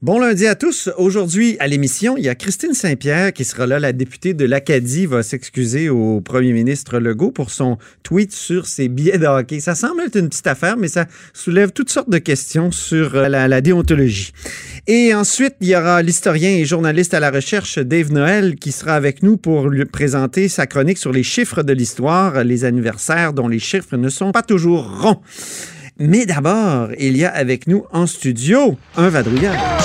Bon lundi à tous. Aujourd'hui, à l'émission, il y a Christine Saint-Pierre qui sera là. La députée de l'Acadie va s'excuser au premier ministre Legault pour son tweet sur ses billets de hockey. Ça semble être une petite affaire, mais ça soulève toutes sortes de questions sur euh, la, déontologie. Et ensuite, il y aura l'historien et journaliste à la recherche Dave Noël qui sera avec nous pour lui présenter sa chronique sur les chiffres de l'histoire, les anniversaires dont les chiffres ne sont pas toujours ronds. Mais d'abord, il y a avec nous en studio un vadrouilleur.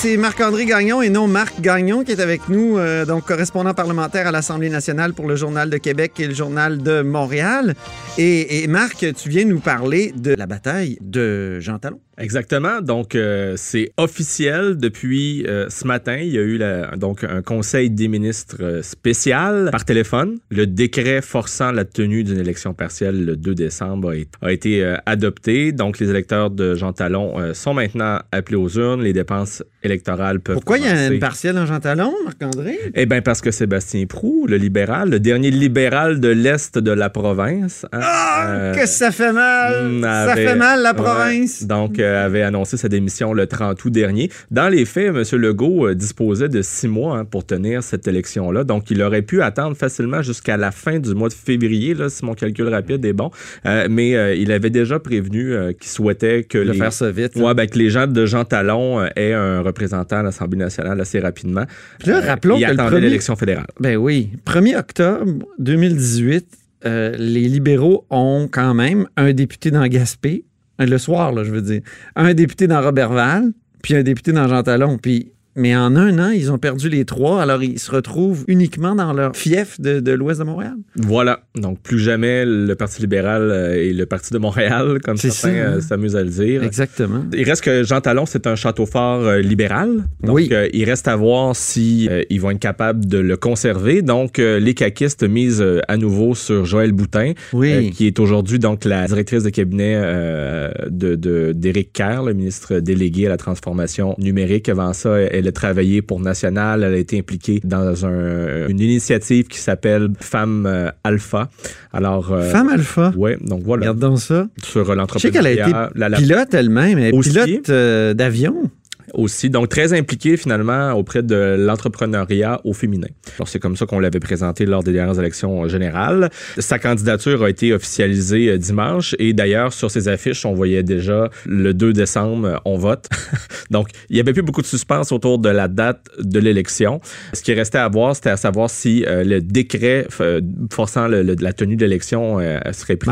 C'est Marc-André Gagnon et non Marc Gagnon qui est avec nous, euh, donc correspondant parlementaire à l'Assemblée nationale pour le Journal de Québec et le Journal de Montréal. Et, et Marc, tu viens nous parler de la bataille de Jean Talon. Exactement. Donc, euh, c'est officiel depuis euh, ce matin. Il y a eu la, donc un conseil des ministres euh, spécial par téléphone. Le décret forçant la tenue d'une élection partielle le 2 décembre a, été euh, adopté. Donc, les électeurs de Jean Talon sont maintenant appelés aux urnes. Les dépenses électorales peuvent Pourquoi il y a une partielle en Jean Talon, Marc-André? Eh bien, parce que Sébastien Prou, le libéral, le dernier libéral de l'Est de la province. hein, Ah, euh, que ça fait mal! Ça fait mal, la ouais. province! donc, avait annoncé sa démission le 30 août dernier. Dans les faits, M. Legault euh, disposait de six mois hein, pour tenir cette élection-là. Donc, il aurait pu attendre facilement jusqu'à la fin du mois de février, là, si mon calcul rapide est bon. Euh, mais euh, il avait déjà prévenu euh, qu'il souhaitait que les... faire ça vite. Ouais, ben, que les gens de Jean Talon euh, aient un représentant à l'Assemblée nationale assez rapidement. Puis là, Euh, rappelons il que attendait premier- l'élection fédérale. Ben oui. 1er octobre 2018, euh, les libéraux ont quand même un député dans Gaspé, euh, le soir, là, je veux dire, un député dans Robertval, puis un député dans Jean Talon. Puis mais en un an, ils ont perdu les trois, alors ils se retrouvent uniquement dans leur fief de, de l'ouest de Montréal. Voilà. Donc, plus jamais le Parti libéral euh, et le Parti de Montréal, comme certains hein? euh, s'amusent à le dire. Exactement. Il reste que Jean Talon, c'est un château fort euh, libéral. Donc, Oui. euh, il reste à voir si euh, ils vont être capables de le conserver. Donc, euh, les caquistes misent à nouveau sur Joël Boutin, Oui. qui est aujourd'hui donc la directrice de cabinet euh, de de- d'Éric Kerr, le ministre délégué à la transformation numérique. Avant ça, elle a travaillé pour National. Elle a été impliquée dans un- une initiative qui s'appelle Femmes euh, Alpha. Alors, euh, Femme alpha? Ouais, donc voilà. Regarde donc ça. Sur euh, Je sais qu'elle a été l'entrepreneuriat, la- la- pilote elle-même, elle est pilote euh, d'avion. Aussi. Donc, très impliqué finalement auprès de l'entrepreneuriat au féminin. Alors, c'est comme ça qu'on l'avait présenté lors des dernières élections générales. Sa candidature a été officialisée euh, dimanche et d'ailleurs, sur ses affiches, on voyait déjà le 2 décembre, on vote. Donc, il n'y avait plus beaucoup de suspense autour de la date de l'élection. Ce qui restait à voir, c'était à savoir si euh, le décret euh, forçant le- le- la tenue de l'élection euh, serait pris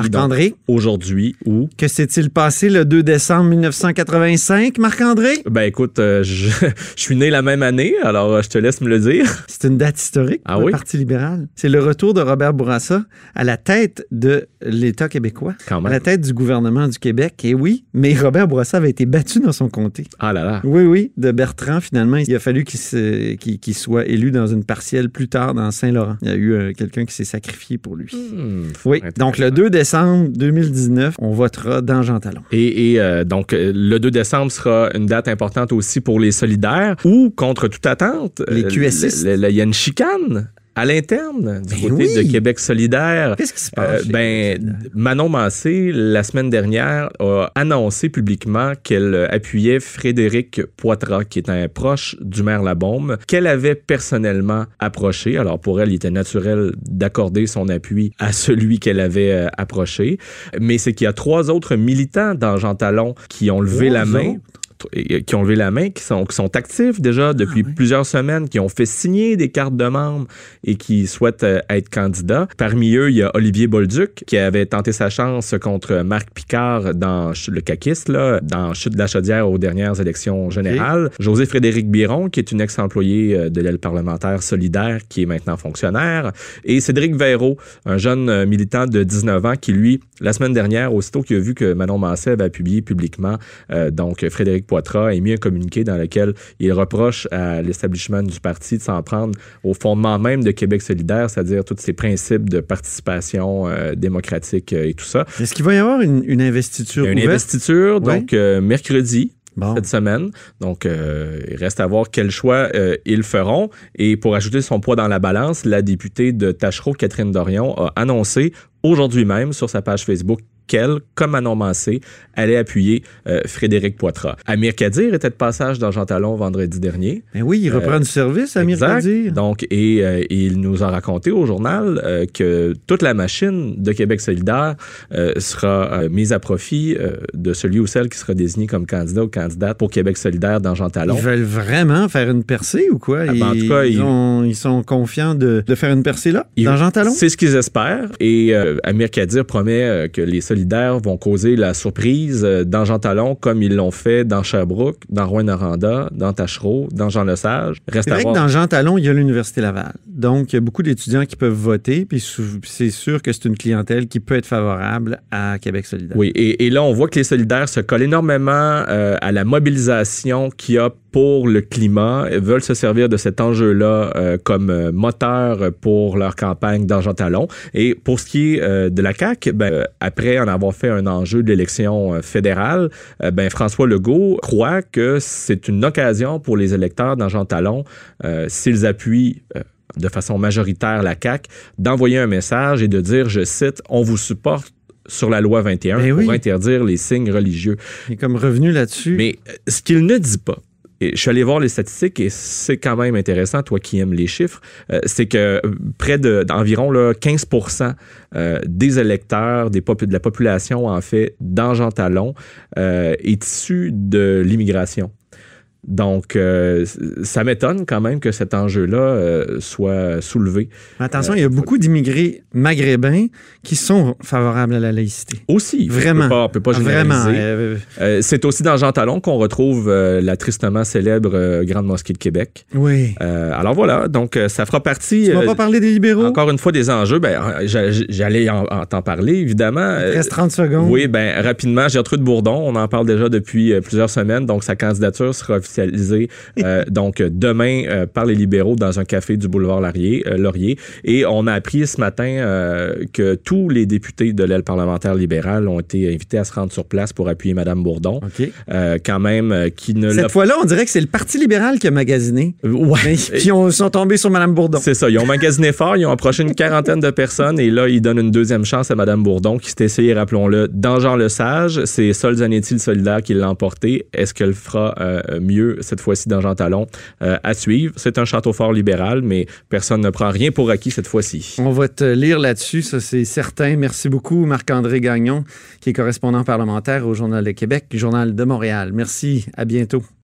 aujourd'hui ou que s'est-il passé le 2 décembre 1985, Marc-André? Ben écoute, euh, je, je suis né la même année, alors euh, je te laisse me le dire. C'est une date historique Ah pour le oui? Parti libéral. C'est le retour de Robert Bourassa à la tête de l'État québécois, Quand à la tête du gouvernement du Québec. Et oui, mais Robert Bourassa avait été battu dans son comté. Ah là là. Oui, oui, de Bertrand, finalement. Il a fallu qu'il se- soit élu dans une partielle plus tard dans Saint-Laurent. Il y a eu euh, quelqu'un qui s'est sacrifié pour lui. Hmm, Oui, donc le 2 décembre 2019, on votera dans Jean Talon. Et, et, euh, donc, le 2 décembre sera une date importante aussi pour les solidaires ou, contre toute attente, Les euh, QSistes. il y a une chicane à l'interne du Ben côté oui. de Québec solidaire. Qu'est-ce qui se Euh, passe? chez ben, Manon Massé, la semaine dernière, a annoncé publiquement qu'elle euh, appuyait Frédéric Poitras, qui est un proche du maire Labaume, qu'elle avait personnellement approché. Alors, pour elle, il était naturel d'accorder son appui à celui qu'elle avait euh, approché. Mais c'est qu'il y a trois autres militants dans Jean Talon qui ont levé Trois la main. autres? Qui ont levé la main, qui sont, qui sont actifs déjà depuis Ah oui. plusieurs semaines, qui ont fait signer des cartes de membres et qui souhaitent euh, être candidats. Parmi eux, il y a Olivier Bolduc, qui avait tenté sa chance contre Marc Picard dans le caquiste, là, dans Chute de la Chaudière aux dernières élections générales. José-Frédéric Biron, qui est une ex-employé euh, de l'aile parlementaire solidaire, qui est maintenant fonctionnaire. Et Cédric Véraud, un jeune euh, militant de 19 ans, qui, lui, la semaine dernière, aussitôt qu'il a vu que Manon Massé avait publié publiquement, euh, donc Frédéric Poitras, a émis un communiqué dans lequel il reproche à l'establishment du parti de s'en prendre au fondement même de Québec solidaire, c'est-à-dire tous ces principes de participation euh, démocratique euh, et tout ça. Est-ce qu'il va y avoir une, une investiture une ouverte? investiture, donc euh, mercredi, cette semaine. Donc, il reste à voir quel choix ils feront. Et pour ajouter son poids dans la balance, la députée de Tachereau, Catherine Dorion, a annoncé aujourd'hui même sur sa page Facebook qu'elle, comme Manon Massé, allait appuyer euh, Frédéric Poitras. Amir Kadir était de passage dans Jean Talon vendredi dernier. Mais ben oui, il reprend euh, du service, Amir Kadir. Donc, et euh, il nous a raconté au journal que toute la machine de Québec solidaire sera mise à profit de celui ou celle qui sera désigné comme candidat ou candidate pour Québec solidaire dans Jean Talon. Ils veulent vraiment faire une percée ou quoi? Ah, ben, en tout cas, ils, sont confiants de, faire une percée là, dans Jean Talon? C'est ce qu'ils espèrent. Et Amir Kadir promet que les solidaires vont causer la surprise euh, dans Jean Talon comme ils l'ont fait dans Sherbrooke, dans Rouen-Noranda, dans Tachereau, dans Jean Lesage. Reste c'est vrai que dans Jean Talon, il y a l'Université Laval. Donc, il y a beaucoup d'étudiants qui peuvent voter, puis c'est sûr que c'est une clientèle qui peut être favorable à Québec solidaire. Oui, et, là, on voit que les solidaires se collent énormément euh, à la mobilisation qu'il y a pour le climat, veulent se servir de cet enjeu-là euh, comme moteur pour leur campagne dans Jean Talon. Et pour ce qui est de la CAQ, ben, après avoir fait un enjeu d'élection euh, fédérale, euh, ben François Legault croit que c'est une occasion pour les électeurs dans Jean Talon, euh, s'ils appuient de façon majoritaire la CAQ, d'envoyer un message et de dire, je cite, on vous supporte sur la loi 21 ben pour interdire les signes religieux. Il est comme revenu là-dessus. Mais ce qu'il ne dit pas, et je suis allé voir les statistiques et c'est quand même intéressant, toi qui aimes les chiffres, euh, c'est que euh, près d'environ 15% euh, des électeurs, des de la population, en fait, dans Jean Talon, est issu de l'immigration. Donc, euh, ça m'étonne quand même que cet enjeu-là euh, soit soulevé. Attention, il y a beaucoup d'immigrés maghrébins qui sont favorables à la laïcité. Aussi. Vraiment. On peut pas, peut pas généraliser. Euh, c'est aussi dans Jean Talon qu'on retrouve la tristement célèbre Grande Mosquée de Québec. Oui. alors voilà, donc ça fera partie... Tu vas pas parler des libéraux? Encore une fois, des enjeux. Ben, J'allais en, t'en parler, évidemment. Il reste 30 secondes. Oui, ben rapidement, Gertrude Bourdon, on en parle déjà depuis plusieurs semaines, donc sa candidature sera officielle euh, donc demain euh, par les libéraux dans un café du boulevard Laurier. Euh, Laurier. Et on a appris ce matin que tous les députés de l'aile parlementaire libérale ont été invités à se rendre sur place pour appuyer Mme Bourdon. quand même, qui ne Cette fois-là, on dirait que c'est le Parti libéral qui a magasiné. Ouais. Puis ils sont tombés sur Mme Bourdon. C'est ça. Ils ont magasiné fort. Ils ont approché une quarantaine de personnes et là, ils donnent une deuxième chance à Mme Bourdon qui s'est essayée, rappelons-le, dans Jean Le Sage. C'est Sol Zanetti, le solidaire, qui l'a emporté. Est-ce qu'elle fera mieux cette fois-ci dans Jean Talon, euh, à suivre. C'est un château fort libéral, mais personne ne prend rien pour acquis cette fois-ci. On va te lire là-dessus, ça c'est certain. Merci beaucoup, Marc-André Gagnon, qui est correspondant parlementaire au Journal de Québec, Journal de Montréal. Merci, à bientôt.